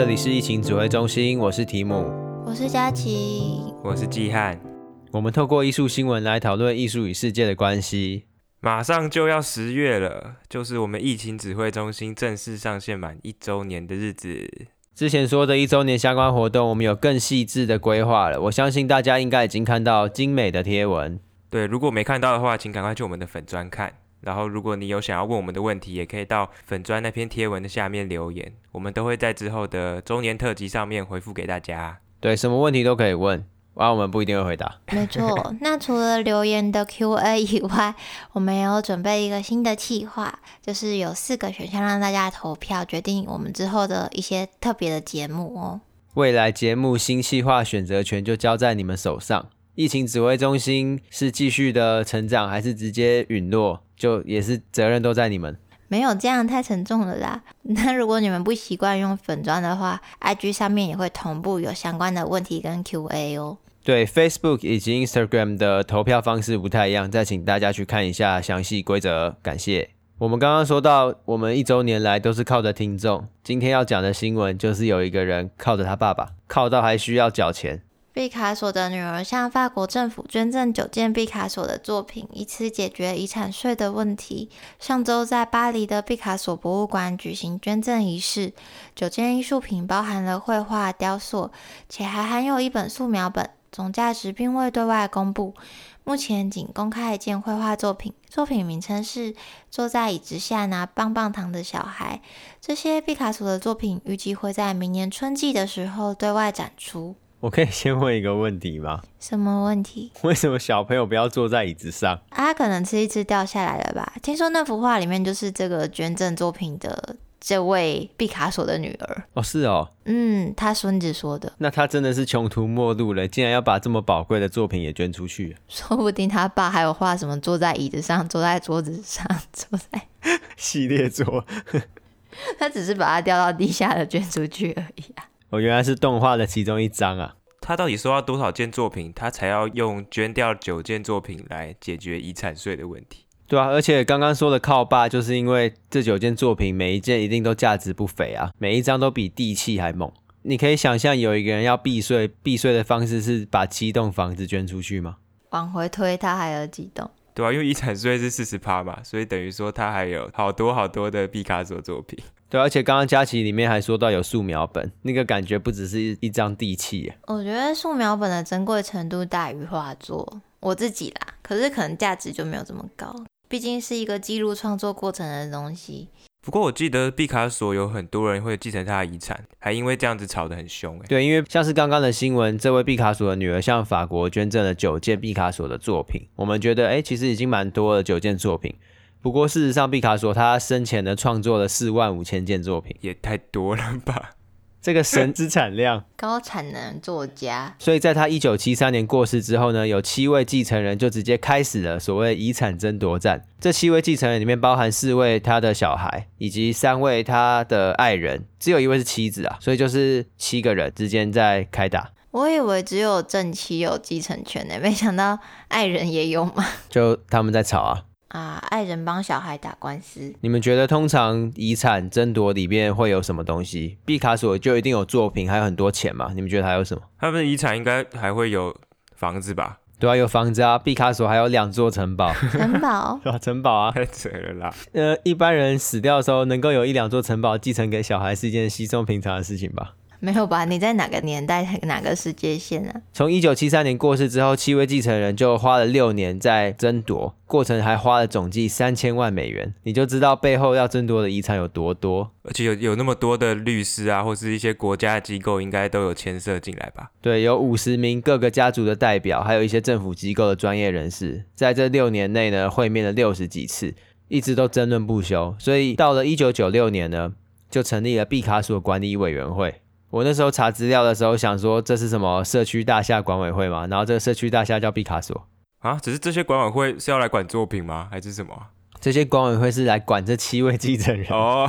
这里是疫情指挥中心，我是提姆，我是佳琪，我是季汉。我们透过艺术新闻来讨论艺术与世界的关系。马上就要十月了，就是我们疫情指挥中心正式上线满一周年的日子。之前说的一周年相关活动，我们有更细致的规划了。我相信大家应该已经看到精美的贴文。对，如果没看到的话，请赶快去我们的粉专看。然后，如果你有想要问我们的问题，也可以到粉砖那篇贴文的下面留言，我们都会在之后的周年特辑上面回复给大家。对，什么问题都可以问。啊，我们不一定会回答。没错，那除了留言的 Q&A 以外，我们也有准备一个新的计划，就是有四个选项让大家投票决定我们之后的一些特别的节目哦。未来节目新计划选择权就交在你们手上。疫情指挥中心是继续的成长，还是直接陨落，就也是责任都在你们。没有这样太沉重了啦。那如果你们不习惯用粉砖的话，IG 上面也会同步有相关的问题跟 QA 哦。对，Facebook 以及 Instagram 的投票方式不太一样，再请大家去看一下详细规则。感谢。我们刚刚说到，我们一周年来都是靠着听众。今天要讲的新闻就是有一个人靠着他爸爸，靠到还需要缴钱。毕卡索的女儿向法国政府捐赠九件毕卡索的作品，以此解决遗产税的问题。上周在巴黎的毕卡索博物馆举行捐赠仪式，九件艺术品包含了绘画、雕塑，且还含有一本素描本，总价值并未对外公布。目前仅公开一件绘画作品，作品名称是《坐在椅子下拿棒棒糖的小孩》。这些毕卡索的作品预计会在明年春季的时候对外展出。我可以先问一个问题吗？什么问题？为什么小朋友不要坐在椅子上？啊，他可能吃一吃掉下来了吧？听说那幅画里面就是这个捐赠作品的这位毕卡索的女儿。哦，是哦。嗯，他孙子说的。那他真的是穷途末路了，竟然要把这么宝贵的作品也捐出去。说不定他爸还有画什么坐在椅子上、坐在桌子上、坐在系列桌。他只是把它掉到地下的捐出去而已啊。我原来是动画的其中一张啊！他到底收到多少件作品，他才要用捐掉九件作品来解决遗产税的问题？对啊，而且刚刚说的靠爸，就是因为这九件作品每一件一定都价值不菲啊，每一张都比地契还猛。你可以想象有一个人要避税，避税的方式是把七栋房子捐出去吗？往回推，他还有几栋？对啊，因为遗产税是四十趴嘛，所以等于说他还有好多好多的毕卡索作品。对，而且刚刚佳琪里面还说到有素描本，那个感觉不只是一张地契。我觉得素描本的珍贵程度大于画作，我自己啦，可是可能价值就没有这么高，毕竟是一个记录创作过程的东西。不过我记得毕卡索有很多人会继承他的遗产，还因为这样子吵得很凶。对，因为像是刚刚的新闻，这位毕卡索的女儿向法国捐赠了九件毕卡索的作品，我们觉得哎，其实已经蛮多了九件作品。不过，事实上，毕卡索他生前呢创作了四万五千件作品，也太多了吧？这个神之产量，高产能作家。所以，在他一九七三年过世之后呢，有七位继承人就直接开始了所谓遗产争夺战。这七位继承人里面包含四位他的小孩，以及三位他的爱人，只有一位是妻子啊，所以就是七个人之间在开打。我以为只有正妻有继承权呢，没想到爱人也有嘛？就他们在吵啊。啊！爱人帮小孩打官司，你们觉得通常遗产争夺里面会有什么东西？毕卡索就一定有作品，还有很多钱嘛？你们觉得还有什么？他们的遗产应该还会有房子吧？对啊，有房子啊！毕卡索还有两座城堡，城堡 对啊，城堡啊，太扯了啦！呃，一般人死掉的时候能够有一两座城堡继承给小孩，是一件稀松平常的事情吧？没有吧？你在哪个年代、哪个世界线啊？从一九七三年过世之后，七位继承人就花了六年在争夺，过程还花了总计三千万美元。你就知道背后要争夺的遗产有多多，而且有有那么多的律师啊，或是一些国家机构，应该都有牵涉进来吧？对，有五十名各个家族的代表，还有一些政府机构的专业人士，在这六年内呢，会面了六十几次，一直都争论不休。所以到了一九九六年呢，就成立了毕卡索管理委员会。我那时候查资料的时候，想说这是什么社区大厦管委会嘛？然后这个社区大厦叫毕卡索啊？只是这些管委会是要来管作品吗？还是什么？这些管委会是来管这七位继承人哦，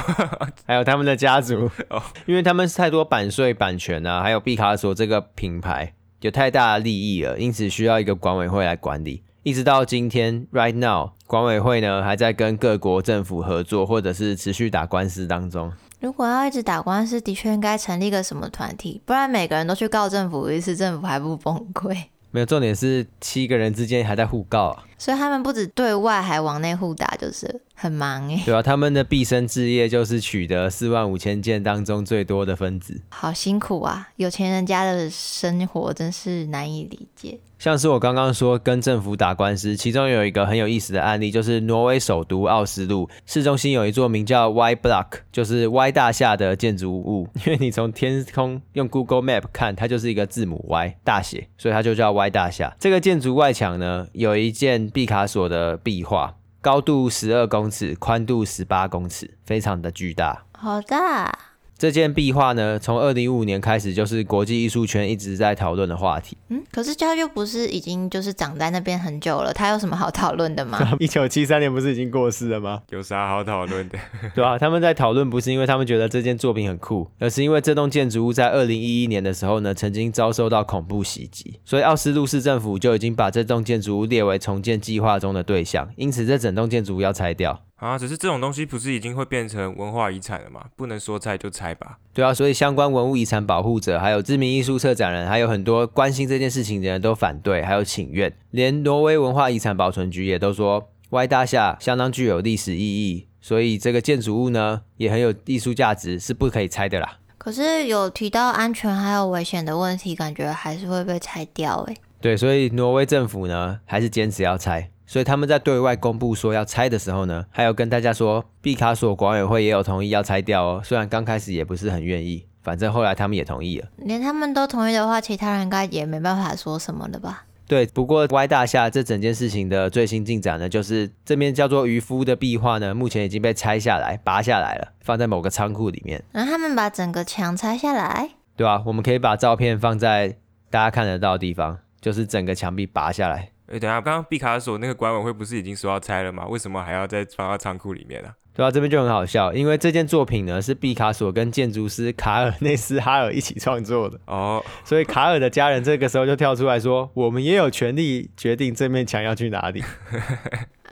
还有他们的家族 哦，因为他们是太多版税、版权啊，还有毕卡索这个品牌有太大的利益了，因此需要一个管委会来管理。一直到今天，right now，管委会呢还在跟各国政府合作，或者是持续打官司当中。如果要一直打官司，的确应该成立个什么团体，不然每个人都去告政府一次，政府还不崩溃？没有，重点是七个人之间还在互告啊，所以他们不止对外，还往内互打，就是很忙哎。对啊，他们的毕生志业就是取得四万五千件当中最多的分子，好辛苦啊！有钱人家的生活真是难以理解。像是我刚刚说跟政府打官司，其中有一个很有意思的案例，就是挪威首都奥斯陆市中心有一座名叫 Y Block，就是 Y 大厦的建筑物。因为你从天空用 Google Map 看，它就是一个字母 Y 大写，所以它就叫 Y 大厦。这个建筑外墙呢，有一件毕卡索的壁画，高度十二公尺，宽度十八公尺，非常的巨大。好大。这件壁画呢，从二零一五年开始就是国际艺术圈一直在讨论的话题。嗯，可是它又不是已经就是长在那边很久了，它有什么好讨论的吗？一九七三年不是已经过世了吗？有啥好讨论的？对啊，他们在讨论不是因为他们觉得这件作品很酷，而是因为这栋建筑物在二零一一年的时候呢，曾经遭受到恐怖袭击，所以奥斯陆市政府就已经把这栋建筑物列为重建计划中的对象，因此这整栋建筑物要拆掉。啊，只是这种东西不是已经会变成文化遗产了吗？不能说拆就拆吧？对啊，所以相关文物遗产保护者，还有知名艺术策展人，还有很多关心这件事情的人都反对，还有请愿。连挪威文化遗产保存局也都说，Y 大厦相当具有历史意义，所以这个建筑物呢也很有艺术价值，是不可以拆的啦。可是有提到安全还有危险的问题，感觉还是会被拆掉诶。对，所以挪威政府呢还是坚持要拆。所以他们在对外公布说要拆的时候呢，还有跟大家说，毕卡索管委会也有同意要拆掉哦。虽然刚开始也不是很愿意，反正后来他们也同意了。连他们都同意的话，其他人应该也没办法说什么了吧？对，不过 Y 大厦这整件事情的最新进展呢，就是这面叫做渔夫的壁画呢，目前已经被拆下来、拔下来了，放在某个仓库里面。然后他们把整个墙拆下来？对啊，我们可以把照片放在大家看得到的地方，就是整个墙壁拔下来。哎，等下，刚刚毕卡索那个管委会不是已经说要拆了吗？为什么还要再放到仓库里面呢？啊？对啊，这边就很好笑，因为这件作品呢是毕卡索跟建筑师卡尔内斯哈尔一起创作的哦，所以卡尔的家人这个时候就跳出来说：“我们也有权利决定这面墙要去哪里。”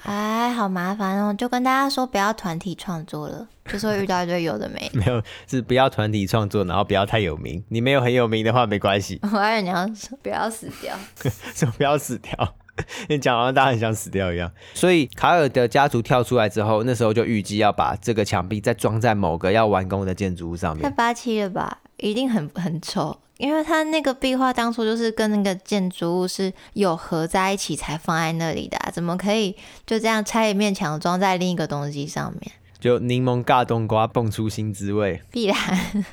哎，好麻烦哦！就跟大家说不要团体创作了，就是会遇到一堆有的没。没有，是不要团体创作，然后不要太有名。你没有很有名的话没关系。我还以为你要说不要死掉，说不要死掉。你讲完，大家很想死掉一样。所以卡尔的家族跳出来之后，那时候就预计要把这个墙壁再装在某个要完工的建筑物上面。太八七了吧？一定很很丑，因为他那个壁画当初就是跟那个建筑物是有合在一起才放在那里的啊，怎么可以就这样拆一面墙装在另一个东西上面？就柠檬尬冬瓜，蹦出新滋味。必然。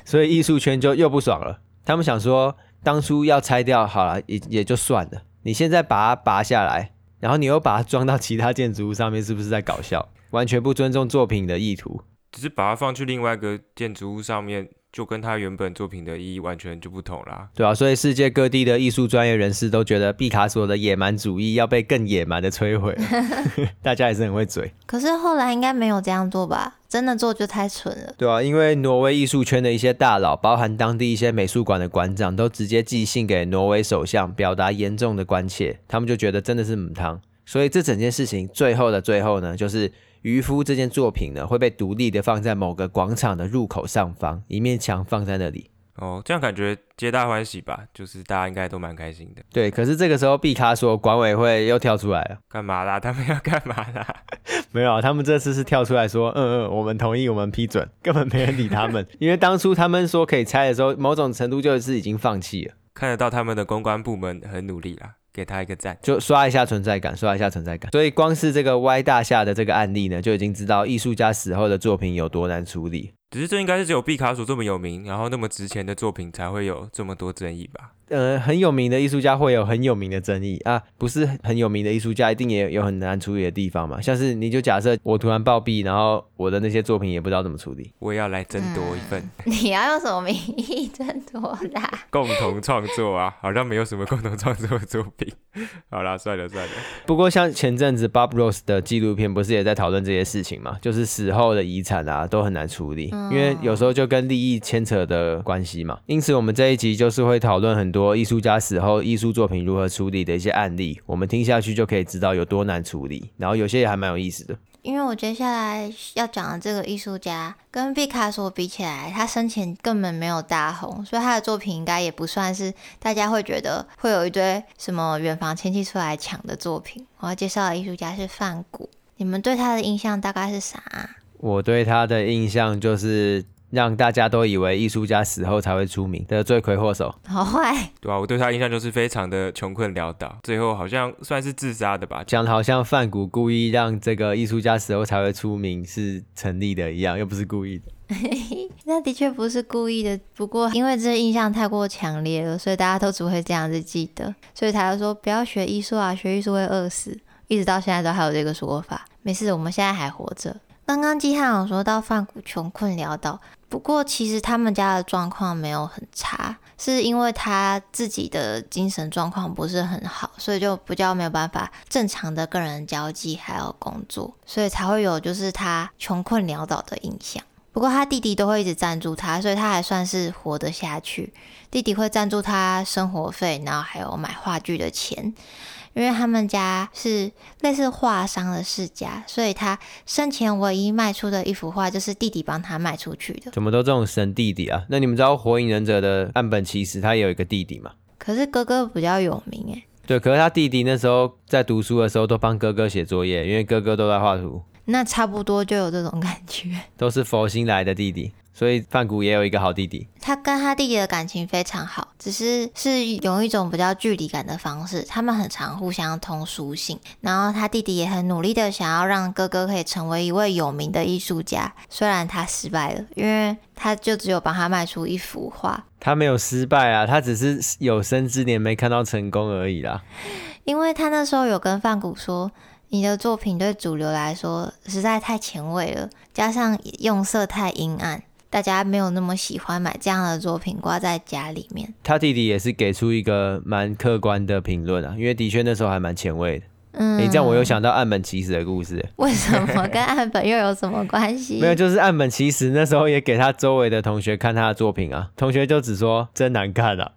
所以艺术圈就又不爽了，他们想说，当初要拆掉好了，也也就算了。你现在把它拔下来，然后你又把它装到其他建筑物上面，是不是在搞笑？完全不尊重作品的意图。只是把它放去另外一个建筑物上面，就跟他原本作品的意义完全就不同啦。对啊，所以世界各地的艺术专业人士都觉得毕卡索的野蛮主义要被更野蛮的摧毁。大家也是很会嘴。可是后来应该没有这样做吧？真的做就太蠢了，对啊，因为挪威艺术圈的一些大佬，包含当地一些美术馆的馆长，都直接寄信给挪威首相，表达严重的关切。他们就觉得真的是母汤，所以这整件事情最后的最后呢，就是渔夫这件作品呢会被独立的放在某个广场的入口上方，一面墙放在那里。哦，这样感觉皆大欢喜吧？就是大家应该都蛮开心的。对，可是这个时候毕卡索管委会又跳出来了，干嘛啦？他们要干嘛啦？没有，他们这次是跳出来说，嗯嗯，我们同意，我们批准，根本没人理他们。因为当初他们说可以拆的时候，某种程度就是已经放弃了。看得到他们的公关部门很努力啦，给他一个赞，就刷一下存在感，刷一下存在感。所以光是这个 Y 大厦的这个案例呢，就已经知道艺术家死后的作品有多难处理。只是这应该是只有毕卡索这么有名，然后那么值钱的作品才会有这么多争议吧？呃，很有名的艺术家会有很有名的争议啊，不是很有名的艺术家一定也有很难处理的地方嘛？像是你就假设我突然暴毙，然后我的那些作品也不知道怎么处理，我也要来争夺一份。嗯、你要用什么名义争夺的？共同创作啊，好像没有什么共同创作的作品。好啦，算了算了。不过像前阵子 Bob Ross 的纪录片不是也在讨论这些事情嘛？就是死后的遗产啊都很难处理。因为有时候就跟利益牵扯的关系嘛，因此我们这一集就是会讨论很多艺术家死后艺术作品如何处理的一些案例，我们听下去就可以知道有多难处理，然后有些也还蛮有意思的。因为我接下来要讲的这个艺术家跟毕卡索比起来，他生前根本没有大红，所以他的作品应该也不算是大家会觉得会有一堆什么远房亲戚出来抢的作品。我要介绍的艺术家是梵谷，你们对他的印象大概是啥？我对他的印象就是。让大家都以为艺术家死后才会出名的罪魁祸首，好坏，对啊，我对他印象就是非常的穷困潦倒，最后好像算是自杀的吧，讲的好像范谷故意让这个艺术家死后才会出名是成立的一样，又不是故意的。那的确不是故意的，不过因为这印象太过强烈了，所以大家都只会这样子记得，所以他就说不要学艺术啊，学艺术会饿死，一直到现在都还有这个说法。没事，我们现在还活着。刚刚季汉有说到范谷穷困潦倒。不过，其实他们家的状况没有很差，是因为他自己的精神状况不是很好，所以就比较没有办法正常的跟人交际，还有工作，所以才会有就是他穷困潦倒的印象。不过他弟弟都会一直赞助他，所以他还算是活得下去。弟弟会赞助他生活费，然后还有买话剧的钱。因为他们家是类似画商的世家，所以他生前唯一卖出的一幅画就是弟弟帮他卖出去的。怎么都这种神弟弟啊？那你们知道《火影忍者》的岸本齐史他也有一个弟弟吗？可是哥哥比较有名哎。对，可是他弟弟那时候在读书的时候都帮哥哥写作业，因为哥哥都在画图。那差不多就有这种感觉，都是佛心来的弟弟。所以范谷也有一个好弟弟，他跟他弟弟的感情非常好，只是是有一种比较距离感的方式。他们很常互相通书信，然后他弟弟也很努力的想要让哥哥可以成为一位有名的艺术家，虽然他失败了，因为他就只有帮他卖出一幅画。他没有失败啊，他只是有生之年没看到成功而已啦。因为他那时候有跟范谷说，你的作品对主流来说实在太前卫了，加上用色太阴暗。大家没有那么喜欢买这样的作品挂在家里面。他弟弟也是给出一个蛮客观的评论啊，因为的确那时候还蛮前卫的。嗯，你、欸、这样我又想到岸本齐史的故事。为什么跟岸本又有什么关系？没有，就是岸本齐史那时候也给他周围的同学看他的作品啊，同学就只说真难看啊。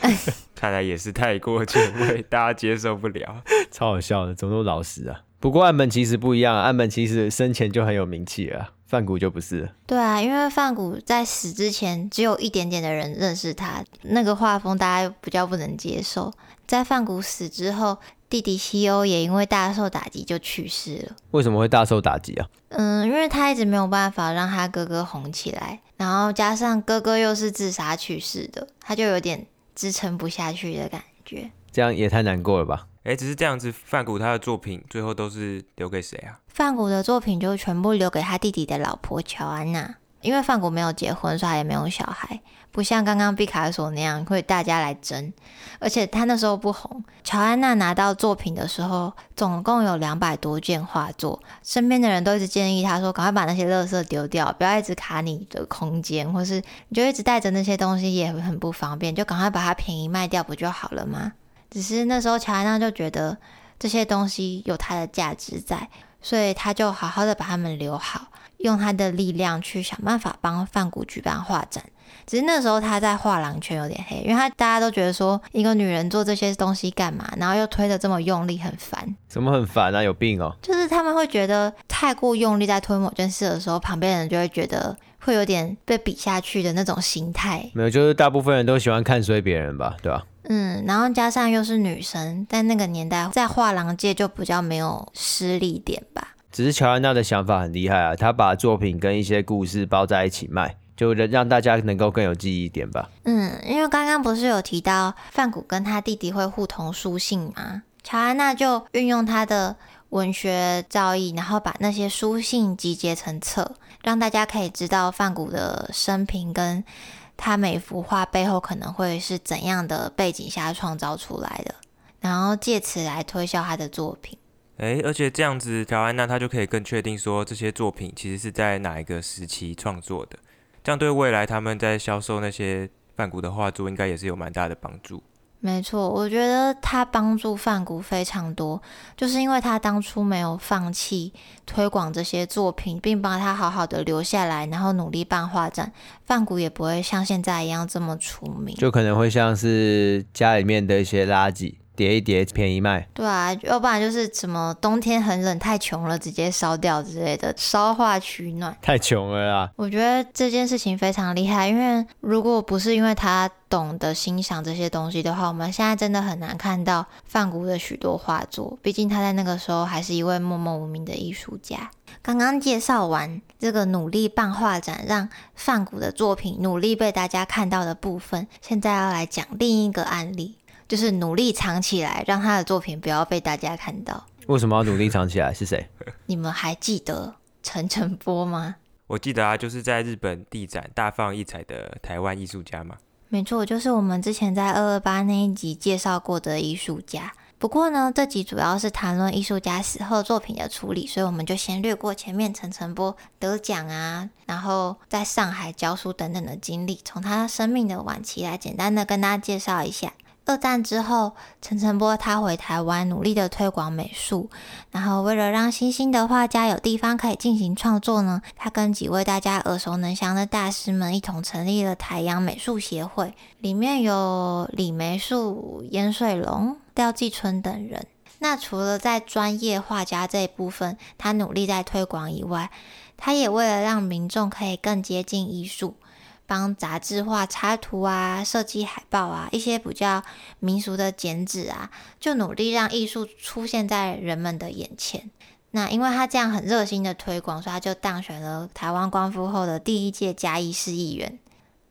看来也是太过前卫，大家接受不了。超好笑的，怎么那么老实啊？不过岸本其实不一样，岸本其实生前就很有名气了。梵谷就不是了。对啊，因为范谷在死之前，只有一点点的人认识他，那个画风大家比较不能接受。在范谷死之后，弟弟西欧也因为大受打击就去世了。为什么会大受打击啊？嗯，因为他一直没有办法让他哥哥红起来，然后加上哥哥又是自杀去世的，他就有点支撑不下去的感觉。这样也太难过了吧？哎，只是这样子，梵谷他的作品最后都是留给谁啊？梵谷的作品就全部留给他弟弟的老婆乔安娜，因为梵谷没有结婚，所以他也没有小孩，不像刚刚毕卡索那样会大家来争。而且他那时候不红，乔安娜拿到作品的时候，总共有两百多件画作，身边的人都一直建议他说：“赶快把那些垃圾丢掉，不要一直卡你的空间，或是你就一直带着那些东西也很不方便，就赶快把它便宜卖掉不就好了吗？”只是那时候乔安娜就觉得这些东西有它的价值在。所以他就好好的把它们留好，用他的力量去想办法帮范谷举办画展。只是那时候他在画廊圈有点黑，因为他大家都觉得说一个女人做这些东西干嘛，然后又推的这么用力，很烦。怎么很烦啊？有病哦！就是他们会觉得太过用力在推某件事的时候，旁边人就会觉得会有点被比下去的那种心态。没有，就是大部分人都喜欢看衰别人吧，对吧？嗯，然后加上又是女生，在那个年代，在画廊界就比较没有失力点吧。只是乔安娜的想法很厉害啊，她把作品跟一些故事包在一起卖，就让大家能够更有记忆点吧。嗯，因为刚刚不是有提到范谷跟他弟弟会互通书信吗？乔安娜就运用她的文学造诣，然后把那些书信集结成册，让大家可以知道范谷的生平跟。他每幅画背后可能会是怎样的背景下创造出来的，然后借此来推销他的作品。诶，而且这样子，乔安娜她就可以更确定说这些作品其实是在哪一个时期创作的，这样对未来他们在销售那些梵谷的画作，应该也是有蛮大的帮助。没错，我觉得他帮助范谷非常多，就是因为他当初没有放弃推广这些作品，并把他好好的留下来，然后努力办画展，范谷也不会像现在一样这么出名。就可能会像是家里面的一些垃圾，叠一叠便宜卖。对啊，要不然就是什么冬天很冷太穷了，直接烧掉之类的，烧化取暖。太穷了啊！我觉得这件事情非常厉害，因为如果不是因为他懂得欣赏这些东西的话，我们现在真的很难看到梵谷的许多画作。毕竟他在那个时候还是一位默默无名的艺术家。刚刚介绍完这个努力办画展，让梵谷的作品努力被大家看到的部分，现在要来讲另一个案例，就是努力藏起来，让他的作品不要被大家看到。为什么要努力藏起来？是谁？你们还记得陈晨波吗？我记得啊，就是在日本地展大放异彩的台湾艺术家嘛。没错，就是我们之前在二二八那一集介绍过的艺术家。不过呢，这集主要是谈论艺术家死后作品的处理，所以我们就先略过前面陈晨波得奖啊，然后在上海教书等等的经历，从他生命的晚期来简单的跟大家介绍一下。二战之后，陈澄波他回台湾努力的推广美术，然后为了让新兴的画家有地方可以进行创作呢，他跟几位大家耳熟能详的大师们一同成立了台阳美术协会，里面有李梅树、颜水龙、廖继春等人。那除了在专业画家这一部分，他努力在推广以外，他也为了让民众可以更接近艺术。帮杂志画插图啊，设计海报啊，一些比较民俗的剪纸啊，就努力让艺术出现在人们的眼前。那因为他这样很热心的推广，所以他就当选了台湾光复后的第一届嘉义市议员。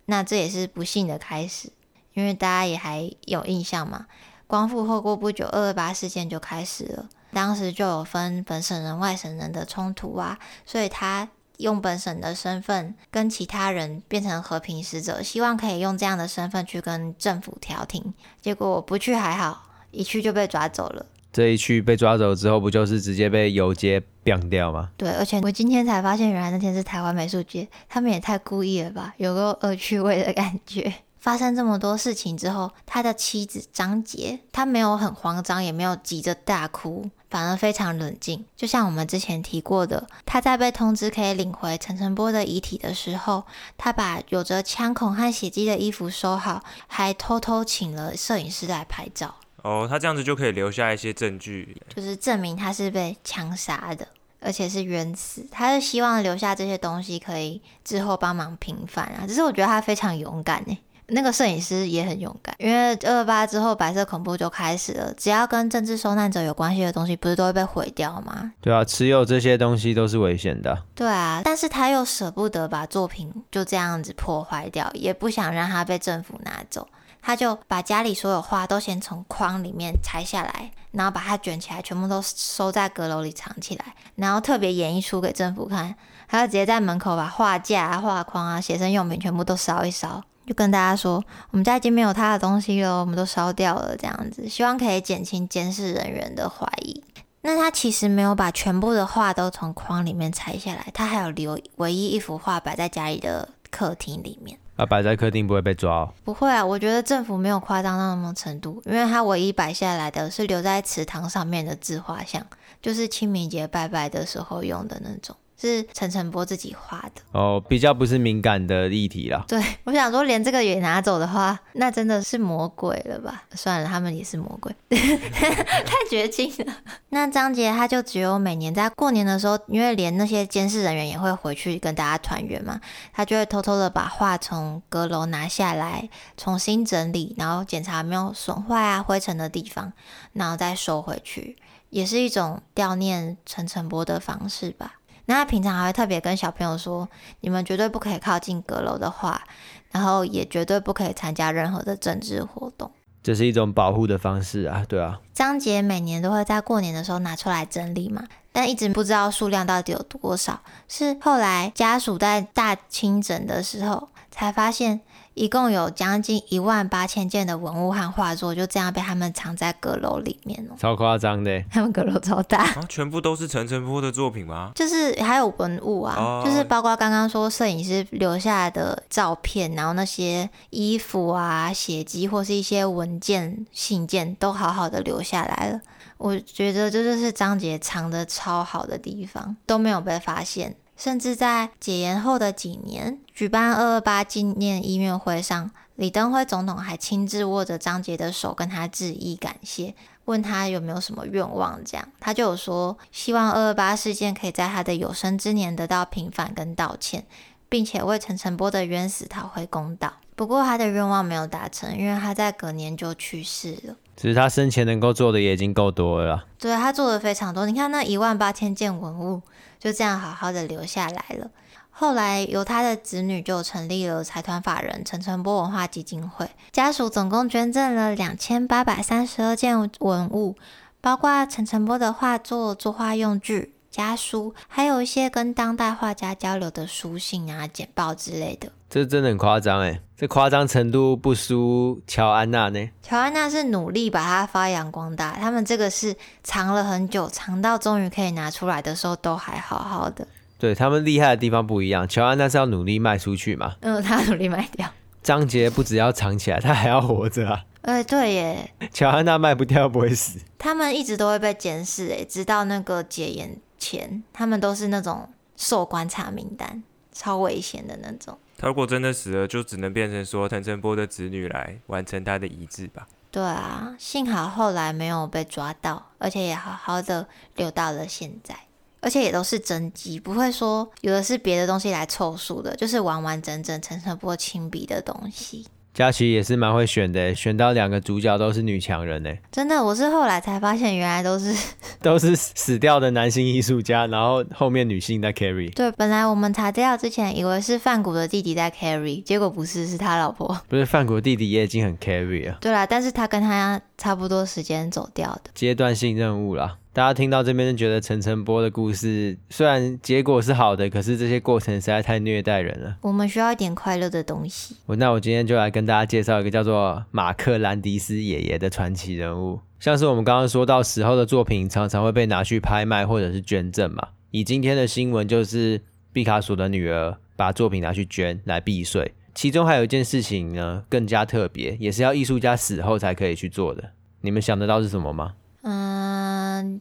那这也是不幸的开始，因为大家也还有印象嘛，光复后过不久，二二八事件就开始了，当时就有分本省人、外省人的冲突啊，所以他。用本省的身份跟其他人变成和平使者，希望可以用这样的身份去跟政府调停。结果不去还好，一去就被抓走了。这一去被抓走之后，不就是直接被游街毙掉吗？对，而且我今天才发现，原来那天是台湾美术节，他们也太故意了吧，有个恶趣味的感觉。发生这么多事情之后，他的妻子张杰，他没有很慌张，也没有急着大哭，反而非常冷静。就像我们之前提过的，他在被通知可以领回陈晨波的遗体的时候，他把有着枪孔和血迹的衣服收好，还偷偷请了摄影师来拍照。哦，他这样子就可以留下一些证据，就是证明他是被枪杀的，而且是冤死。他是希望留下这些东西，可以之后帮忙平反啊。只是我觉得他非常勇敢呢。那个摄影师也很勇敢，因为二二八之后白色恐怖就开始了，只要跟政治受难者有关系的东西，不是都会被毁掉吗？对啊，持有这些东西都是危险的。对啊，但是他又舍不得把作品就这样子破坏掉，也不想让它被政府拿走，他就把家里所有画都先从框里面拆下来，然后把它卷起来，全部都收在阁楼里藏起来，然后特别演一出给政府看，还要直接在门口把画架啊、画框啊、写生用品全部都烧一烧。就跟大家说，我们家已经没有他的东西了，我们都烧掉了，这样子，希望可以减轻监视人员的怀疑。那他其实没有把全部的画都从框里面拆下来，他还有留唯一一幅画摆在家里的客厅里面。啊，摆在客厅不会被抓哦？不会啊，我觉得政府没有夸张到那么程度，因为他唯一摆下来的是留在祠堂上面的自画像，就是清明节拜拜的时候用的那种。是陈晨波自己画的哦，比较不是敏感的议题啦。对，我想说，连这个也拿走的话，那真的是魔鬼了吧？算了，他们也是魔鬼，太绝情了。那张杰他就只有每年在过年的时候，因为连那些监视人员也会回去跟大家团圆嘛，他就会偷偷的把画从阁楼拿下来，重新整理，然后检查没有损坏啊、灰尘的地方，然后再收回去，也是一种悼念陈晨波的方式吧。那他平常还会特别跟小朋友说：“你们绝对不可以靠近阁楼的话，然后也绝对不可以参加任何的政治活动。”这是一种保护的方式啊，对啊。张杰每年都会在过年的时候拿出来整理嘛，但一直不知道数量到底有多少。是后来家属在大清整的时候才发现。一共有将近一万八千件的文物和画作，就这样被他们藏在阁楼里面哦，超夸张的。他们阁楼超大，啊，全部都是陈澄波的作品吗？就是还有文物啊，哦、就是包括刚刚说摄影师留下来的照片，然后那些衣服啊、血迹或是一些文件、信件，都好好的留下来了。我觉得这就是张杰藏的超好的地方，都没有被发现。甚至在解严后的几年，举办二二八纪念音乐会上，李登辉总统还亲自握着张杰的手跟他致意感谢，问他有没有什么愿望。这样他就有说，希望二二八事件可以在他的有生之年得到平反跟道歉，并且为陈诚波的冤死讨回公道。不过他的愿望没有达成，因为他在隔年就去世了。只是他生前能够做的也已经够多了啦。对，他做的非常多，你看那一万八千件文物就这样好好的留下来了。后来由他的子女就成立了财团法人陈澄波文化基金会，家属总共捐赠了两千八百三十二件文物，包括陈澄波的画作、作画用具、家书，还有一些跟当代画家交流的书信啊、简报之类的。这真的很夸张哎，这夸张程度不输乔安娜呢。乔安娜是努力把它发扬光大，他们这个是藏了很久，藏到终于可以拿出来的时候都还好好的。对，他们厉害的地方不一样，乔安娜是要努力卖出去嘛，嗯，他努力卖掉。张杰不只要藏起来，他还要活着啊。哎，对耶，乔安娜卖不掉不会死。他们一直都会被监视，哎，直到那个解严前，他们都是那种受观察名单，超危险的那种。他如果真的死了，就只能变成说陈澄波的子女来完成他的遗志吧。对啊，幸好后来没有被抓到，而且也好好的留到了现在。而且也都是真迹，不会说有的是别的东西来凑数的，就是完完整整陈澄波亲笔的东西。佳琪也是蛮会选的，选到两个主角都是女强人呢。真的，我是后来才发现，原来都是 都是死掉的男性艺术家，然后后面女性在 carry。对，本来我们查资料之前以为是范谷的弟弟在 carry，结果不是，是他老婆。不是范谷弟弟也已经很 carry 了。对啦，但是他跟他差不多时间走掉的。阶段性任务啦。大家听到这边就觉得陈晨波的故事虽然结果是好的，可是这些过程实在太虐待人了。我们需要一点快乐的东西。那我今天就来跟大家介绍一个叫做马克兰迪斯爷爷的传奇人物。像是我们刚刚说到死后的作品常常会被拿去拍卖或者是捐赠嘛。以今天的新闻就是毕卡索的女儿把作品拿去捐来避税。其中还有一件事情呢更加特别，也是要艺术家死后才可以去做的。你们想得到是什么吗？嗯，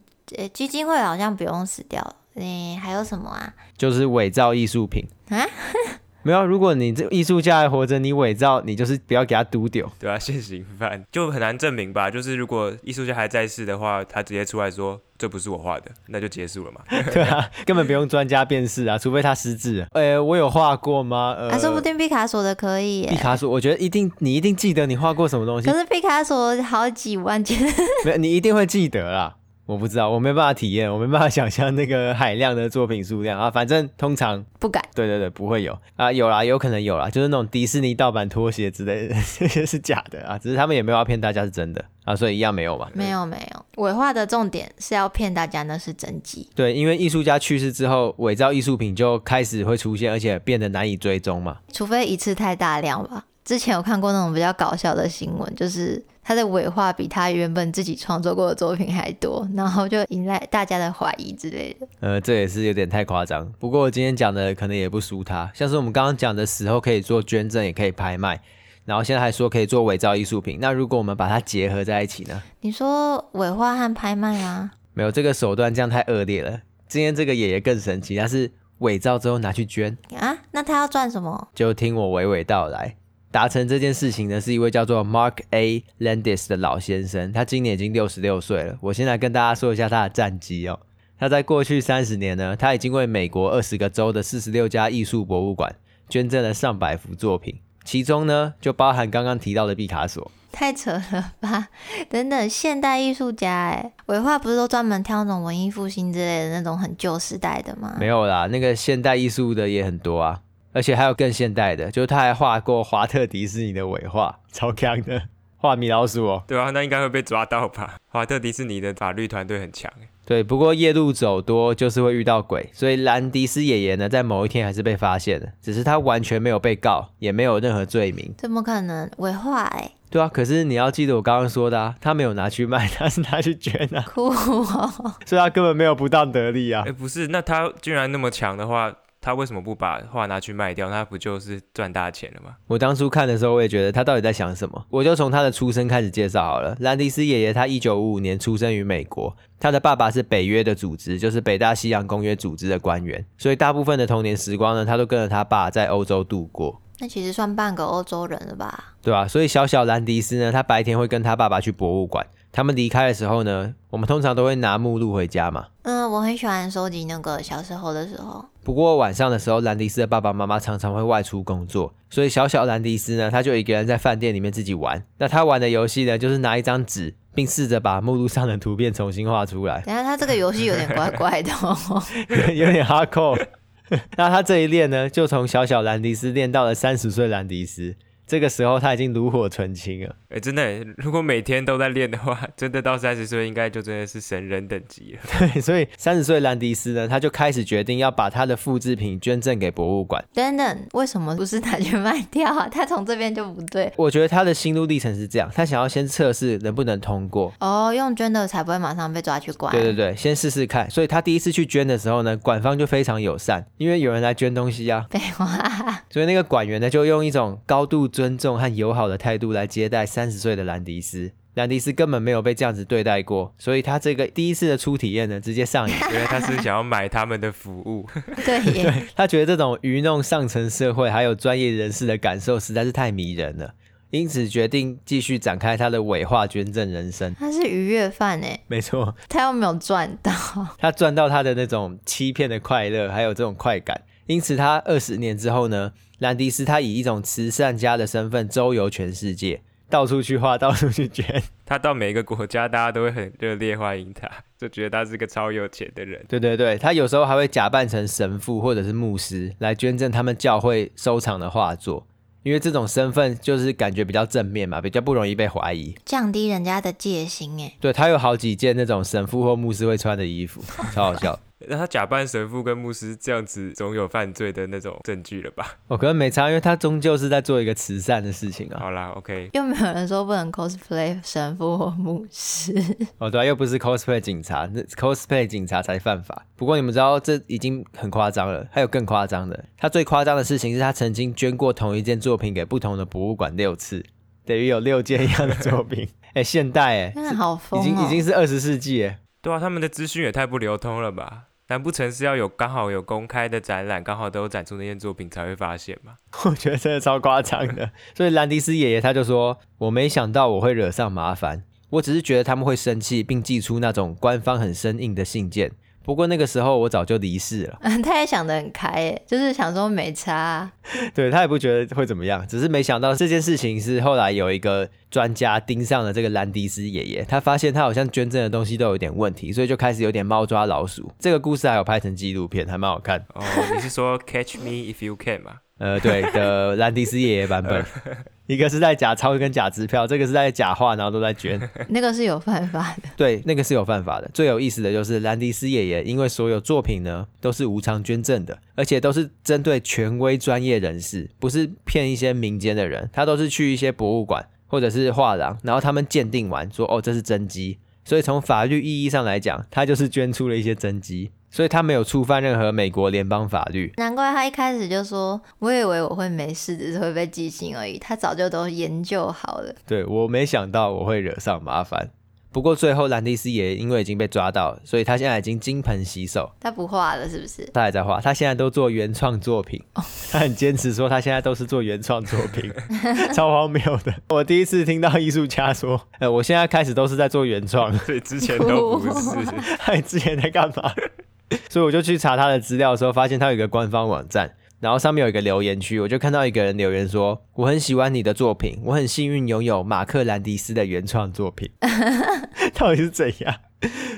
基金会好像不用死掉了。诶，还有什么啊？就是伪造艺术品啊。没有，如果你这艺术家还活着，你伪造，你就是不要给他丢丢，对啊，现行犯就很难证明吧？就是如果艺术家还在世的话，他直接出来说这不是我画的，那就结束了嘛。对啊，根本不用专家辨识啊，除非他失智。呃，我有画过吗？呃，啊，说不定毕卡索的可以。毕卡索，我觉得一定，你一定记得你画过什么东西。可是毕卡索好几万件，没有，你一定会记得啦。我不知道，我没办法体验，我没办法想象那个海量的作品数量啊。反正通常不敢。对对对，不会有啊，有啦，有可能有啦，就是那种迪士尼盗版拖鞋之类的，这 些是假的啊。只是他们也没有要骗大家是真的啊，所以一样没有嘛。没有没有，伪画的重点是要骗大家那是真迹。对，因为艺术家去世之后，伪造艺术品就开始会出现，而且变得难以追踪嘛。除非一次太大量吧。之前有看过那种比较搞笑的新闻，就是。他的伪画比他原本自己创作过的作品还多，然后就引来大家的怀疑之类的。呃，这也是有点太夸张。不过我今天讲的可能也不输他，像是我们刚刚讲的时候可以做捐赠，也可以拍卖，然后现在还说可以做伪造艺术品。那如果我们把它结合在一起呢？你说伪画和拍卖啊？没有，这个手段这样太恶劣了。今天这个爷爷更神奇，他是伪造之后拿去捐啊？那他要赚什么？就听我娓娓道来。达成这件事情呢，是一位叫做 Mark A. Landis 的老先生，他今年已经六十六岁了。我先来跟大家说一下他的战绩哦。他在过去三十年呢，他已经为美国二十个州的四十六家艺术博物馆捐赠了上百幅作品，其中呢就包含刚刚提到的毕卡索。太扯了吧！等等，现代艺术家哎，伟画不是都专门挑那种文艺复兴之类的那种很旧时代的吗？没有啦，那个现代艺术的也很多啊。而且还有更现代的，就是他还画过华特迪士尼的伪画，超强的，画米老鼠哦。对啊，那应该会被抓到吧？华特迪士尼的法律团队很强。对，不过夜路走多就是会遇到鬼，所以兰迪斯爷爷呢，在某一天还是被发现了，只是他完全没有被告，也没有任何罪名。怎么可能伪画？哎，对啊，可是你要记得我刚刚说的啊，他没有拿去卖，他是拿去捐的。酷哦，所以他根本没有不当得利啊。哎，不是，那他居然那么强的话。他为什么不把画拿去卖掉？那不就是赚大钱了吗？我当初看的时候，我也觉得他到底在想什么。我就从他的出生开始介绍好了。兰迪斯爷爷他一九五五年出生于美国，他的爸爸是北约的组织，就是北大西洋公约组织的官员，所以大部分的童年时光呢，他都跟着他爸在欧洲度过。那其实算半个欧洲人了吧？对吧、啊？所以小小兰迪斯呢，他白天会跟他爸爸去博物馆。他们离开的时候呢，我们通常都会拿目录回家嘛。嗯，我很喜欢收集那个小时候的时候。不过晚上的时候，兰迪斯的爸爸妈妈常常会外出工作，所以小小兰迪斯呢，他就一个人在饭店里面自己玩。那他玩的游戏呢，就是拿一张纸，并试着把目录上的图片重新画出来。等下，他这个游戏有点怪怪的哦，有点 hardcore。那他这一练呢，就从小小兰迪斯练到了三十岁兰迪斯。这个时候他已经炉火纯青了。哎，真的，如果每天都在练的话，真的到三十岁应该就真的是神人等级了。对，所以三十岁兰迪斯呢，他就开始决定要把他的复制品捐赠给博物馆。等等，为什么不是拿去卖掉啊？他从这边就不对。我觉得他的心路历程是这样，他想要先测试能不能通过。哦，用捐的才不会马上被抓去关。对对对，先试试看。所以他第一次去捐的时候呢，馆方就非常友善，因为有人来捐东西、啊。废话。所以那个馆员呢，就用一种高度尊重和友好的态度来接待三十岁的兰迪斯。兰迪斯，根本没有被这样子对待过，所以他这个第一次的初体验呢，直接上瘾，因为他是想要买他们的服务。对，对，他觉得这种愚弄上层社会还有专业人士的感受实在是太迷人了，因此决定继续展开他的伪化捐赠人生。他是愉悦犯哎，没错，他又没有赚到，他赚到他的那种欺骗的快乐，还有这种快感。因此，他二十年之后呢，兰迪斯他以一种慈善家的身份周游全世界。到处去画，到处去捐。他到每一个国家，大家都会很热烈欢迎他，就觉得他是个超有钱的人。对对对，他有时候还会假扮成神父或者是牧师来捐赠他们教会收藏的画作，因为这种身份就是感觉比较正面嘛，比较不容易被怀疑，降低人家的戒心。哎，对，他有好几件那种神父或牧师会穿的衣服，超好笑。那他假扮神父跟牧师这样子，总有犯罪的那种证据了吧？我可能没差，因为他终究是在做一个慈善的事情啊。好啦，OK。又没有人说不能 cosplay 神父或牧师。哦，对啊，又不是 cosplay 警察，那 cosplay 警察才犯法。不过你们知道，这已经很夸张了。还有更夸张的，他最夸张的事情是他曾经捐过同一件作品给不同的博物馆六次，等于有六件一样的作品。哎，现代哎，真的好疯哦，已经已经是二十世纪哎。对啊，他们的资讯也太不流通了吧？难不成是要有刚好有公开的展览，刚好都有展出那件作品才会发现吗？我觉得真的超夸张的。所以兰迪斯爷爷他就说：“我没想到我会惹上麻烦，我只是觉得他们会生气，并寄出那种官方很生硬的信件。”不过那个时候我早就离世了。嗯，他也想得很开，哎，就是想说没差啊。对，他也不觉得会怎么样，只是没想到这件事情是后来有一个专家盯上了这个兰迪斯爷爷，他发现他好像捐赠的东西都有点问题，所以就开始有点猫抓老鼠。这个故事还有拍成纪录片，还蛮好看。哦，你是说 Catch Me If You Can 吗？呃，对的，兰迪斯爷爷版本，一个是在假钞跟假支票，这个是在假画，然后都在捐，那个是有犯法的。对，那个是有犯法的。最有意思的就是兰迪斯爷爷，因为所有作品呢都是无偿捐赠的，而且都是针对权威专业人士，不是骗一些民间的人。他都是去一些博物馆或者是画廊，然后他们鉴定完说，哦，这是真迹，所以从法律意义上来讲，他就是捐出了一些真迹。所以他没有触犯任何美国联邦法律，难怪他一开始就说：“我以为我会没事，只是会被寄信而已。”他早就都研究好了。对，我没想到我会惹上麻烦。不过最后兰蒂斯也因为已经被抓到，所以他现在已经金盆洗手。他不画了是不是？他还在画，他现在都做原创作品。Oh. 他很坚持说他现在都是做原创作品，超荒谬的。我第一次听到艺术家说：“呃，我现在开始都是在做原创。”所以之前都不是。他之前在干嘛？所以我就去查他的资料的时候，发现他有一个官方网站，然后上面有一个留言区，我就看到一个人留言说：“我很喜欢你的作品，我很幸运拥有马克兰迪斯的原创作品。” 到底是怎样？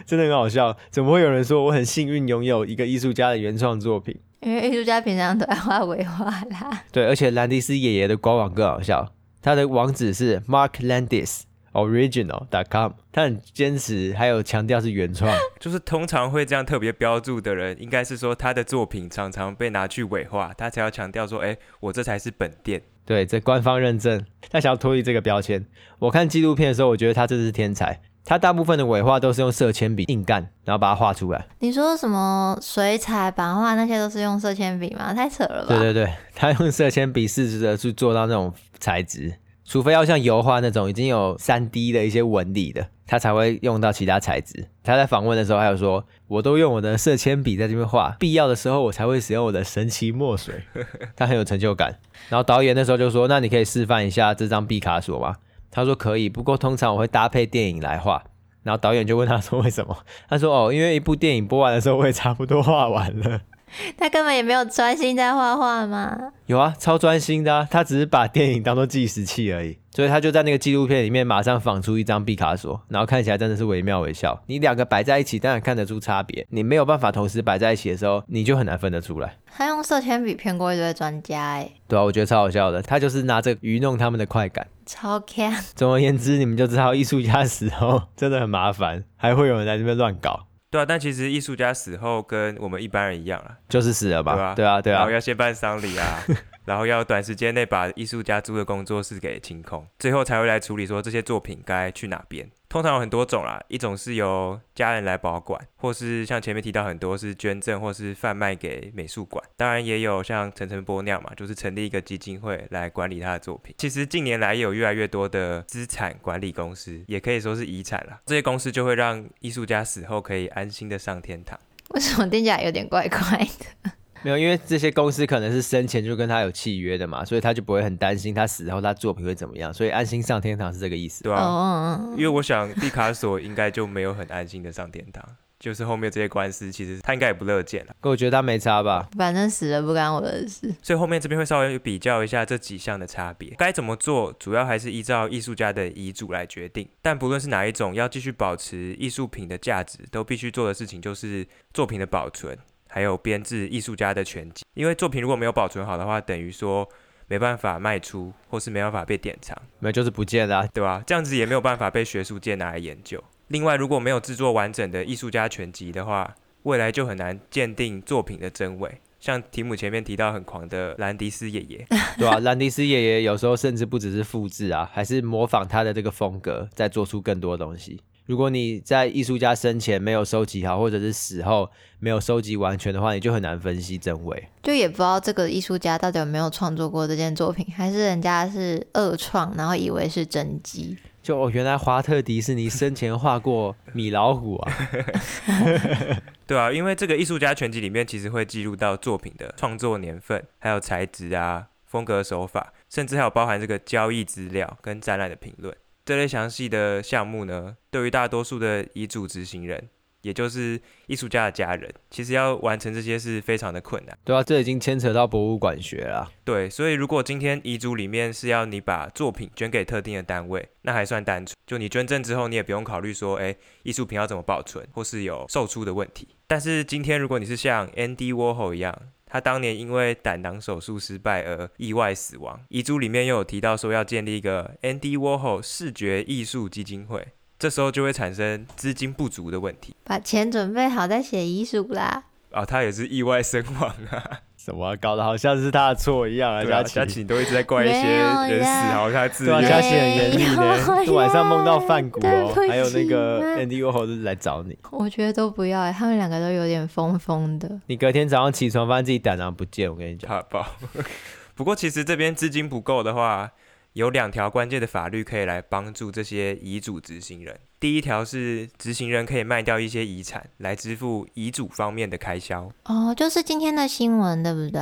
真的很好笑，怎么会有人说我很幸运拥有一个艺术家的原创作品？因为艺术家平常都爱画鬼画啦。对，而且兰迪斯爷爷的官网更好笑，他的网址是 Mark Landis。Original.com，他很坚持，还有强调是原创，就是通常会这样特别标注的人，应该是说他的作品常常被拿去伪画，他才要强调说，哎，我这才是本店。对，这官方认证，他想要脱离这个标签。我看纪录片的时候，我觉得他真是天才。他大部分的伪画都是用色铅笔硬干，然后把它画出来。你说什么水彩版画那些都是用色铅笔吗？太扯了吧！对对对，他用色铅笔试着去做到那种材质，除非要像油画那种已经有三 D 的一些纹理的，他才会用到其他材质。他在访问的时候还有说，我都用我的色铅笔在这边画，必要的时候我才会使用我的神奇墨水。他很有成就感。然后导演那时候就说，那你可以示范一下这张毕卡索吗？他说可以，不过通常我会搭配电影来画。然后导演就问他说为什么？他说哦，因为一部电影播完的时候我也差不多画完了。他根本也没有专心在画画吗？有啊，超专心的啊，他只是把电影当做计时器而已。所以他就在那个纪录片里面马上仿出一张毕卡索，然后看起来真的是惟妙惟肖。你两个摆在一起，当然看得出差别。你没有办法同时摆在一起的时候，你就很难分得出来。他用色铅笔骗过一堆专家，哎，对啊，我觉得超好笑的。他就是拿着愚弄他们的快感，超强。总而言之，你们就知道艺术家的时候真的很麻烦，还会有人在这边乱搞。对啊，但其实艺术家死后跟我们一般人一样啊，就是死了吧？对啊，对啊，对啊，然后要先办丧礼啊。然后要短时间内把艺术家租的工作室给清空，最后才会来处理说这些作品该去哪边。通常有很多种啦，一种是由家人来保管，或是像前面提到很多是捐赠或是贩卖给美术馆。当然也有像陈澄波那样嘛，就是成立一个基金会来管理他的作品。其实近年来有越来越多的资产管理公司，也可以说是遗产啦。这些公司就会让艺术家死后可以安心的上天堂。为什么听起来有点怪怪的？没有，因为这些公司可能是生前就跟他有契约的嘛，所以他就不会很担心他死后他作品会怎么样，所以安心上天堂是这个意思。对啊，因为我想毕卡索应该就没有很安心的上天堂，就是后面这些官司其实他应该也不乐见了。可我觉得他没差吧，反正死了不干我的事。所以后面这边会稍微比较一下这几项的差别，该怎么做，主要还是依照艺术家的遗嘱来决定。但不论是哪一种，要继续保持艺术品的价值，都必须做的事情就是作品的保存。还有编制艺术家的全集，因为作品如果没有保存好的话，等于说没办法卖出，或是没办法被典藏，没有就是不见了啊，对吧？这样子也没有办法被学术界拿来研究。另外，如果没有制作完整的艺术家全集的话，未来就很难鉴定作品的真伪。像题目前面提到很狂的兰迪斯爷爷，对啊，兰迪斯爷爷有时候甚至不只是复制啊，还是模仿他的这个风格，再做出更多东西。如果你在艺术家生前没有收集好，或者是死后没有收集完全的话，你就很难分析真伪。就也不知道这个艺术家到底有没有创作过这件作品，还是人家是二创，然后以为是真迹。就哦，原来华特迪士尼生前画过米老虎啊。对啊，因为这个艺术家全集里面其实会记录到作品的创作年份，还有材质啊、风格手法，甚至还有包含这个交易资料跟展览的评论。这类详细的项目呢，对于大多数的遗嘱执行人，也就是艺术家的家人，其实要完成这些是非常的困难。对啊，这已经牵扯到博物馆学了。对，所以如果今天遗嘱里面是要你把作品捐给特定的单位，那还算单纯。就你捐赠之后，你也不用考虑说，哎，艺术品要怎么保存，或是有售出的问题。但是今天如果你是像 Andy Warhol 一样，他当年因为胆囊手术失败而意外死亡，遗嘱里面又有提到说要建立一个 Andy Warhol 视觉艺术基金会，这时候就会产生资金不足的问题。把钱准备好再写遗嘱啦。啊、哦，他也是意外身亡啊。什么搞得好像是他的错一样啊！佳琪，佳琪都一直在怪一些人死，好像他自己。对啊，佳琪很严厉呢。晚上梦到范谷哦，还有那个 Andy Warhol 都是来找你。我觉得都不要，他们两个都有点疯疯的。你隔天早上起床发现自己胆囊不见，我跟你讲。怕爆。不过其实这边资金不够的话，有两条关键的法律可以来帮助这些遗嘱执行人。第一条是执行人可以卖掉一些遗产来支付遗嘱方面的开销。哦，就是今天的新闻，对不对？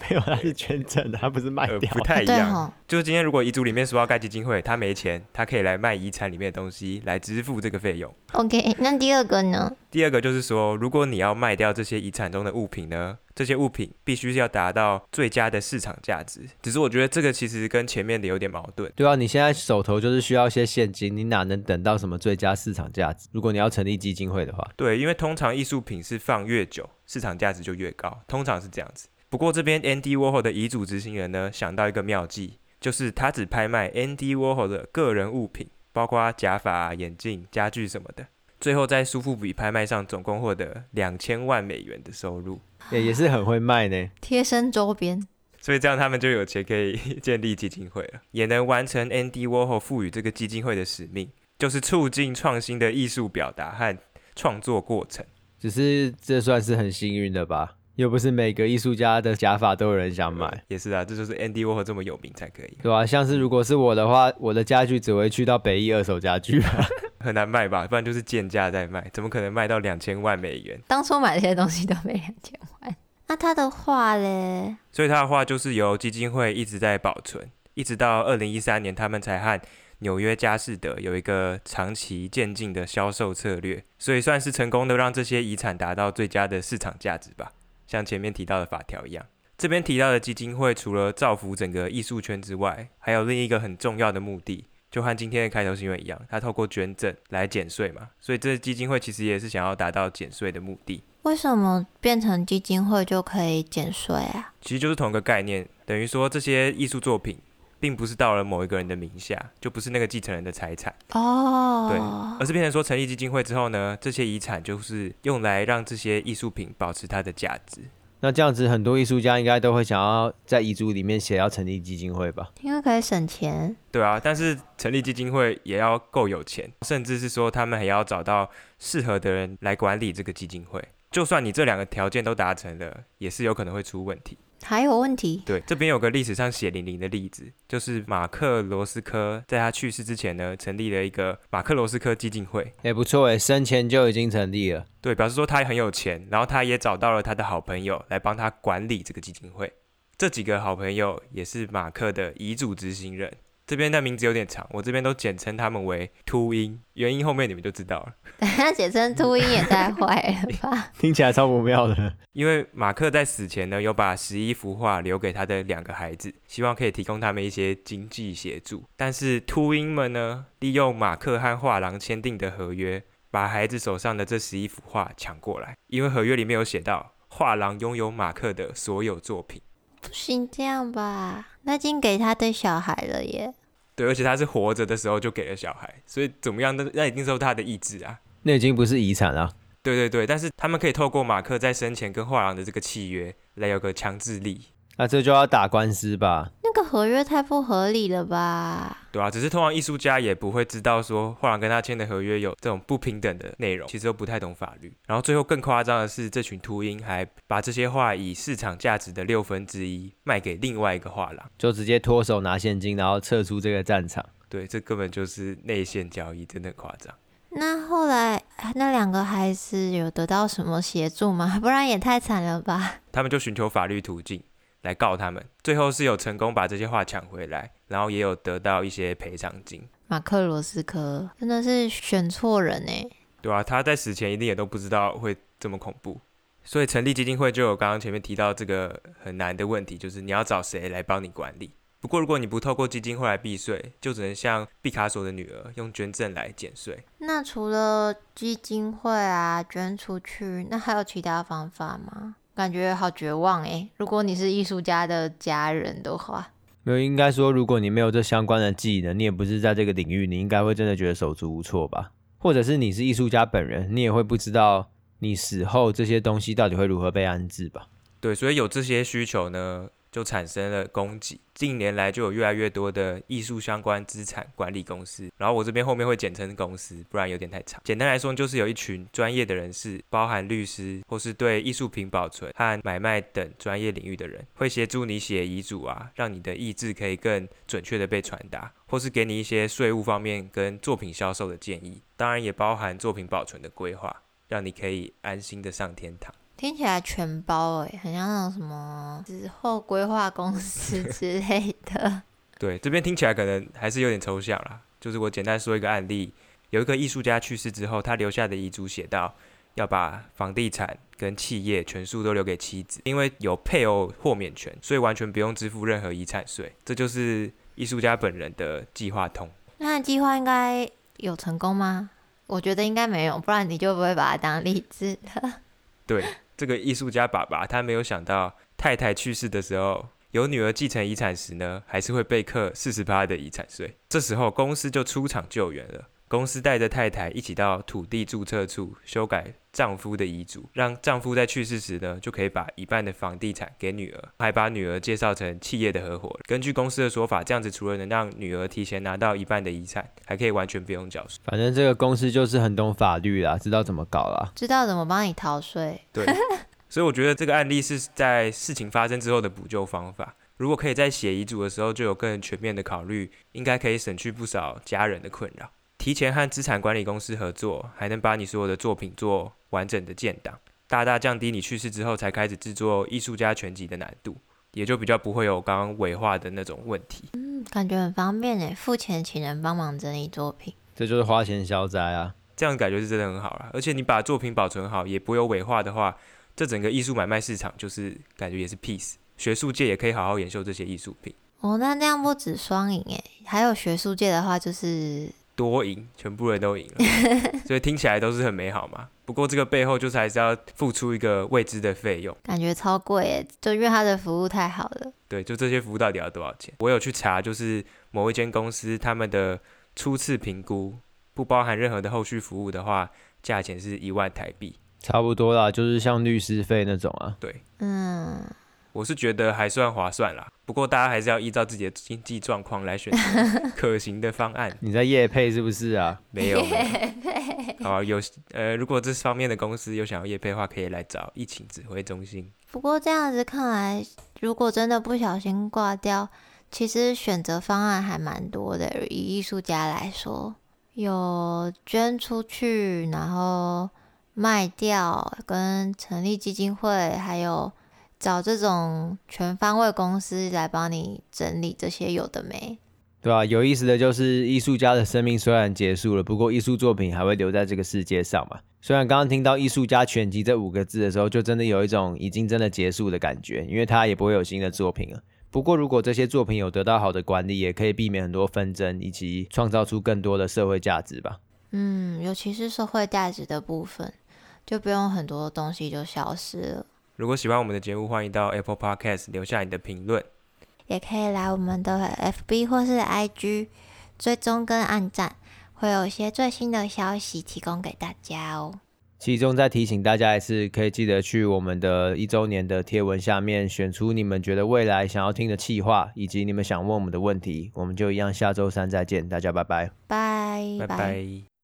没有，他是捐赠的，他不是卖掉。呃，不太一样。哦，就是今天如果遗嘱里面说要盖基金会，他没钱，他可以来卖遗产里面的东西来支付这个费用。OK，那第二个呢？第二个就是说，如果你要卖掉这些遗产中的物品呢，这些物品必须要达到最佳的市场价值。只是我觉得这个其实跟前面的有点矛盾。对啊，你现在手头就是需要一些现金，你哪能等到什么最佳市场价值？如果你要成立基金会的话，对，因为通常艺术品是放越久，市场价值就越高，通常是这样子。不过这边 Andy Warhol 的遗嘱执行人呢，想到一个妙计，就是他只拍卖 Andy Warhol 的个人物品，包括假发、眼镜、家具什么的，最后在苏富比拍卖上总共获得两千万美元的收入，也也是很会卖呢。贴身周边，所以这样他们就有钱可以建立基金会了，也能完成 Andy Warhol 赋予这个基金会的使命，就是促进创新的艺术表达和创作过程。只是这算是很幸运的吧？又不是每个艺术家的假发都有人想买。也是啊，这就是 Andy Warhol 这么有名才可以，对吧、啊？像是如果是我的话，我的家具只会去到北艺二手家具吧，很难卖吧？不然就是贱价在卖，怎么可能卖到两千万美元？当初买这些东西都没两千万。那他的画嘞？所以他的画就是由基金会一直在保存，一直到二零一三年，他们才和纽约佳士得有一个长期渐进的销售策略，所以算是成功的让这些遗产达到最佳的市场价值吧。像前面提到的法条一样，这边提到的基金会除了造福整个艺术圈之外，还有另一个很重要的目的，就和今天的开头新闻一样，它透过捐赠来减税嘛。所以这基金会其实也是想要达到减税的目的。为什么变成基金会就可以减税啊？其实就是同一个概念，等于说这些艺术作品并不是到了某一个人的名下，就不是那个继承人的财产哦，对，而是变成说成立基金会之后呢，这些遗产就是用来让这些艺术品保持它的价值。那这样子，很多艺术家应该都会想要在遗嘱里面写要成立基金会吧？因为可以省钱。对啊，但是成立基金会也要够有钱，甚至是说他们还要找到适合的人来管理这个基金会。就算你这两个条件都达成了，也是有可能会出问题。还有问题？对，这边有个历史上血淋淋的例子，就是马克罗斯科在他去世之前呢，成立了一个马克罗斯科基金会。也不错诶，生前就已经成立了。对，表示说他也很有钱，然后他也找到了他的好朋友来帮他管理这个基金会。这几个好朋友也是马克的遗嘱执行人。这边的名字有点长，我这边都简称他们为秃鹰，原因后面你们就知道了。等 下简称秃鹰也太坏了吧？听起来超不妙的。因为马克在死前呢，有把十一幅画留给他的两个孩子，希望可以提供他们一些经济协助。但是秃鹰们呢，利用马克和画廊签订的合约，把孩子手上的这十一幅画抢过来，因为合约里面有写到，画廊拥有马克的所有作品。不行这样吧？那已经给他的小孩了耶。对，而且他是活着的时候就给了小孩，所以怎么样？那那一定是他的意志啊。那已经不是遗产了。对对对，但是他们可以透过马克在生前跟画廊的这个契约来有个强制力。那这就要打官司吧？那个合约太不合理了吧？对啊，只是通常艺术家也不会知道说画廊跟他签的合约有这种不平等的内容，其实都不太懂法律。然后最后更夸张的是，这群秃鹰还把这些画以市场价值的六分之一卖给另外一个画廊，就直接脱手拿现金，然后撤出这个战场。对，这根本就是内线交易，真的很夸张。那后来那两个孩子有得到什么协助吗？不然也太惨了吧？他们就寻求法律途径。来告他们，最后是有成功把这些画抢回来，然后也有得到一些赔偿金。马克罗斯科真的是选错人呢？对啊，他在死前一定也都不知道会这么恐怖，所以成立基金会就有刚刚前面提到这个很难的问题，就是你要找谁来帮你管理。不过如果你不透过基金会来避税，就只能像毕卡索的女儿用捐赠来减税。那除了基金会啊，捐出去，那还有其他方法吗？感觉好绝望诶，如果你是艺术家的家人的话，没有，应该说，如果你没有这相关的技能，你也不是在这个领域，你应该会真的觉得手足无措吧？或者是你是艺术家本人，你也会不知道你死后这些东西到底会如何被安置吧？对，所以有这些需求呢，就产生了供给，近年来就有越来越多的艺术相关资产管理公司。然后我这边后面会简称公司，不然有点太长。简单来说，就是有一群专业的人士，包含律师或是对艺术品保存和买卖等专业领域的人，会协助你写遗嘱啊，让你的意志可以更准确的被传达，或是给你一些税务方面跟作品销售的建议。当然也包含作品保存的规划，让你可以安心的上天堂。听起来全包诶，很像那种什么之后规划公司之类的。对，这边听起来可能还是有点抽象啦。就是我简单说一个案例，有一个艺术家去世之后，他留下的遗嘱写到，要把房地产跟企业全数都留给妻子，因为有配偶豁免权，所以完全不用支付任何遗产税。这就是艺术家本人的计划通。那计划应该有成功吗？我觉得应该没有，不然你就不会把它当例子了。对。这个艺术家爸爸他没有想到，太太去世的时候，有女儿继承遗产时呢，还是会被课四十趴的遗产税。这时候公司就出场救援了，公司带着太太一起到土地注册处修改丈夫的遗嘱，让丈夫在去世时呢，就可以把一半的房地产给女儿，还把女儿介绍成企业的合伙人。根据公司的说法，这样子除了能让女儿提前拿到一半的遗产，还可以完全不用缴税。反正这个公司就是很懂法律啦，知道怎么搞啦，知道怎么帮你逃税。对，所以我觉得这个案例是在事情发生之后的补救方法。如果可以在写遗嘱的时候就有更全面的考虑，应该可以省去不少家人的困扰。提前和资产管理公司合作，还能把你所有的作品做完整的建档，大大降低你去世之后才开始制作艺术家全集的难度，也就比较不会有刚刚伪画的那种问题。嗯，感觉很方便诶，付钱请人帮忙整理作品，这就是花钱消灾啊！这样感觉是真的很好啦。而且你把作品保存好，也不会有伪画的话，这整个艺术买卖市场就是感觉也是 peace，学术界也可以好好研究这些艺术品。哦，那那样不止双赢诶，还有学术界的话就是。多赢，全部人都赢了，所以听起来都是很美好嘛。不过这个背后就是还是要付出一个未知的费用，感觉超贵耶，就因为他的服务太好了。对，就这些服务到底要多少钱？我有去查，就是某一间公司他们的初次评估不包含任何的后续服务的话，价钱是一万台币，差不多啦，就是像律师费那种啊。对，嗯。我是觉得还算划算啦，不过大家还是要依照自己的经济状况来选择 可行的方案。你在夜配是不是啊？没有。好，有呃，如果这方面的公司有想要夜配的话，可以来找疫情指挥中心。不过这样子看来，如果真的不小心挂掉，其实选择方案还蛮多的。以艺术家来说，有捐出去，然后卖掉，跟成立基金会，还有。找这种全方位公司来帮你整理这些有的没，对啊，有意思的就是艺术家的生命虽然结束了，不过艺术作品还会留在这个世界上嘛。虽然刚刚听到“艺术家全集”这五个字的时候，就真的有一种已经真的结束的感觉，因为他也不会有新的作品了。不过如果这些作品有得到好的管理，也可以避免很多纷争，以及创造出更多的社会价值吧。嗯，尤其是社会价值的部分，就不用很多东西就消失了。如果喜欢我们的节目，欢迎到 Apple Podcast 留下你的评论，也可以来我们的 FB 或是 IG 追踪跟按赞，会有一些最新的消息提供给大家哦。其中再提醒大家一次，可以记得去我们的一周年的贴文下面选出你们觉得未来想要听的企划，以及你们想问我们的问题，我们就一样下周三再见，大家拜。拜，拜。拜拜。